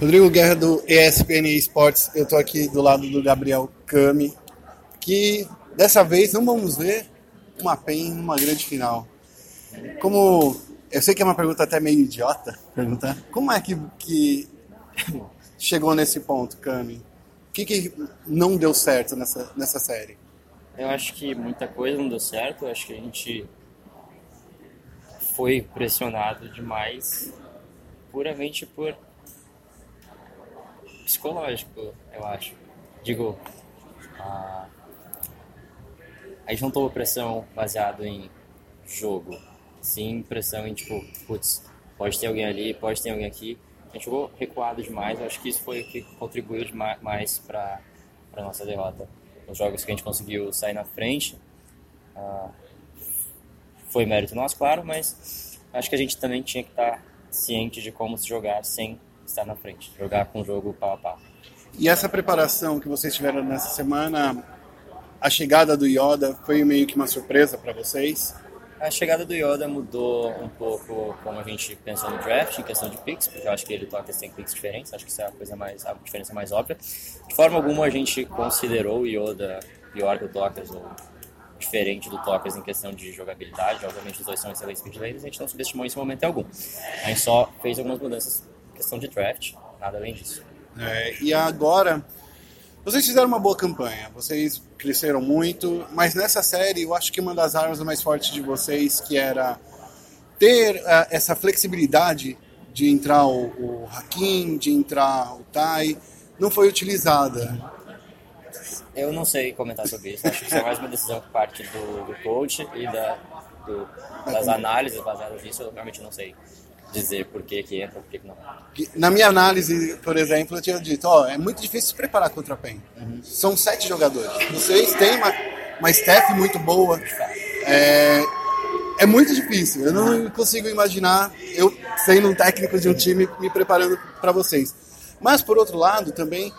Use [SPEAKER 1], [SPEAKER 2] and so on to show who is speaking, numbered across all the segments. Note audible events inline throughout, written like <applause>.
[SPEAKER 1] Rodrigo Guerra do ESPN Esportes. Eu estou aqui do lado do Gabriel Cami, que dessa vez não vamos ver uma PEN numa grande final. Como eu sei que é uma pergunta até meio idiota perguntar, como é que, que <laughs> chegou nesse ponto, Cami? O que, que não deu certo nessa, nessa série?
[SPEAKER 2] Eu acho que muita coisa não deu certo. Eu acho que a gente foi pressionado demais puramente por psicológico, eu acho. Digo, a, a gente não tomou pressão baseado em jogo, sim pressão em tipo, putz, pode ter alguém ali, pode ter alguém aqui. A gente jogou recuado demais, eu acho que isso foi o que contribuiu mais para a nossa derrota. Os jogos que a gente conseguiu sair na frente, uh, foi mérito nosso, claro, mas acho que a gente também tinha que estar ciente de como se jogar sem estar na frente, jogar com o jogo pau a pau.
[SPEAKER 1] E essa preparação que vocês tiveram nessa semana, a chegada do Yoda foi meio que uma surpresa para vocês?
[SPEAKER 2] A chegada do Yoda mudou um pouco como a gente pensou no draft, em questão de picks, porque eu acho que ele toca tem picks diferentes, acho que isso é a coisa mais, a diferença mais óbvia. De forma alguma a gente considerou o Yoda pior que o Tokers ou diferente do Tokers em questão de jogabilidade, obviamente os dois são excelentes mid laners, a gente não subestimou isso em momento algum. A gente só fez algumas mudanças questão de draft, nada além disso.
[SPEAKER 1] É, e agora, vocês fizeram uma boa campanha, vocês cresceram muito, mas nessa série eu acho que uma das armas mais fortes de vocês, que era ter uh, essa flexibilidade de entrar o, o Hakim, de entrar o Tai, não foi utilizada.
[SPEAKER 2] Eu não sei comentar sobre isso, acho que isso é mais uma decisão por parte do, do coach e da, do, das análises baseadas nisso, eu realmente não sei dizer por que, que entra, por que, que não.
[SPEAKER 1] Na minha análise, por exemplo, eu tinha dito, ó, é muito difícil se preparar contra a PEN. Uhum. São sete jogadores. Vocês têm uma, uma staff muito boa. É, é muito difícil. Eu não consigo imaginar eu sendo um técnico de um time me preparando para vocês. Mas por outro lado, também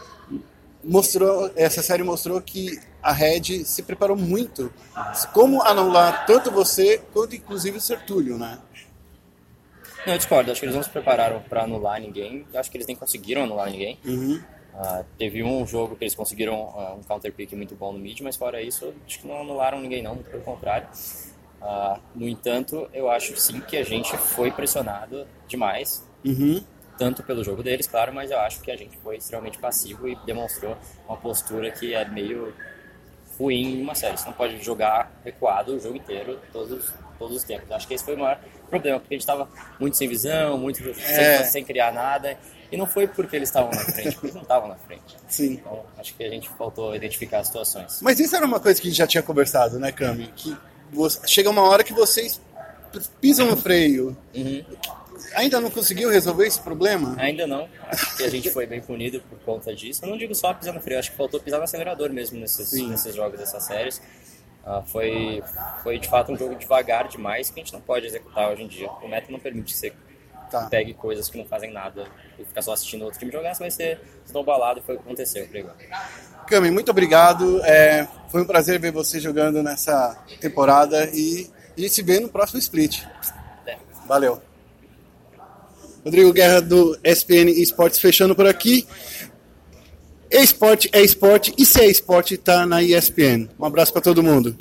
[SPEAKER 1] mostrou essa série mostrou que a Red se preparou muito como anular tanto você quanto inclusive o Sertúlio, né?
[SPEAKER 2] Não, eu discordo. Acho que eles não se prepararam para anular ninguém. Acho que eles nem conseguiram anular ninguém.
[SPEAKER 1] Uhum.
[SPEAKER 2] Uh, teve um jogo que eles conseguiram uh, um counter pick muito bom no mid, mas fora isso, acho que não anularam ninguém não, pelo contrário. Uh, no entanto, eu acho sim que a gente foi pressionado demais,
[SPEAKER 1] uhum.
[SPEAKER 2] tanto pelo jogo deles, claro, mas eu acho que a gente foi extremamente passivo e demonstrou uma postura que é meio ruim em uma série. Você não pode jogar recuado o jogo inteiro, todos, todos os tempos. Acho que esse foi o maior problema, porque a gente estava muito sem visão, muito é. sem, sem, criar nada. E não foi porque eles estavam na frente, porque eles não estavam na frente.
[SPEAKER 1] Sim.
[SPEAKER 2] Então, acho que a gente faltou identificar as situações.
[SPEAKER 1] Mas isso era uma coisa que a gente já tinha conversado, né, Cami? Que você, chega uma hora que vocês pisam no freio.
[SPEAKER 2] Uhum.
[SPEAKER 1] Ainda não conseguiu resolver esse problema?
[SPEAKER 2] Ainda não. Acho que a gente foi bem punido por conta disso. Eu não digo só pisar no freio, acho que faltou pisar no acelerador mesmo nesses, nesses jogos, dessas séries. Uh, foi, foi de fato um jogo devagar demais que a gente não pode executar hoje em dia. O meta não permite que você tá. pegue coisas que não fazem nada e ficar só assistindo outro time jogar, você vai ser esnobalado e foi o que aconteceu por
[SPEAKER 1] Cami, muito obrigado. É, foi um prazer ver você jogando nessa temporada e a gente se vê no próximo split.
[SPEAKER 2] É.
[SPEAKER 1] Valeu. Rodrigo Guerra do SPN Esportes fechando por aqui. Esporte é esporte e se é esporte está na ESPN. Um abraço para todo mundo.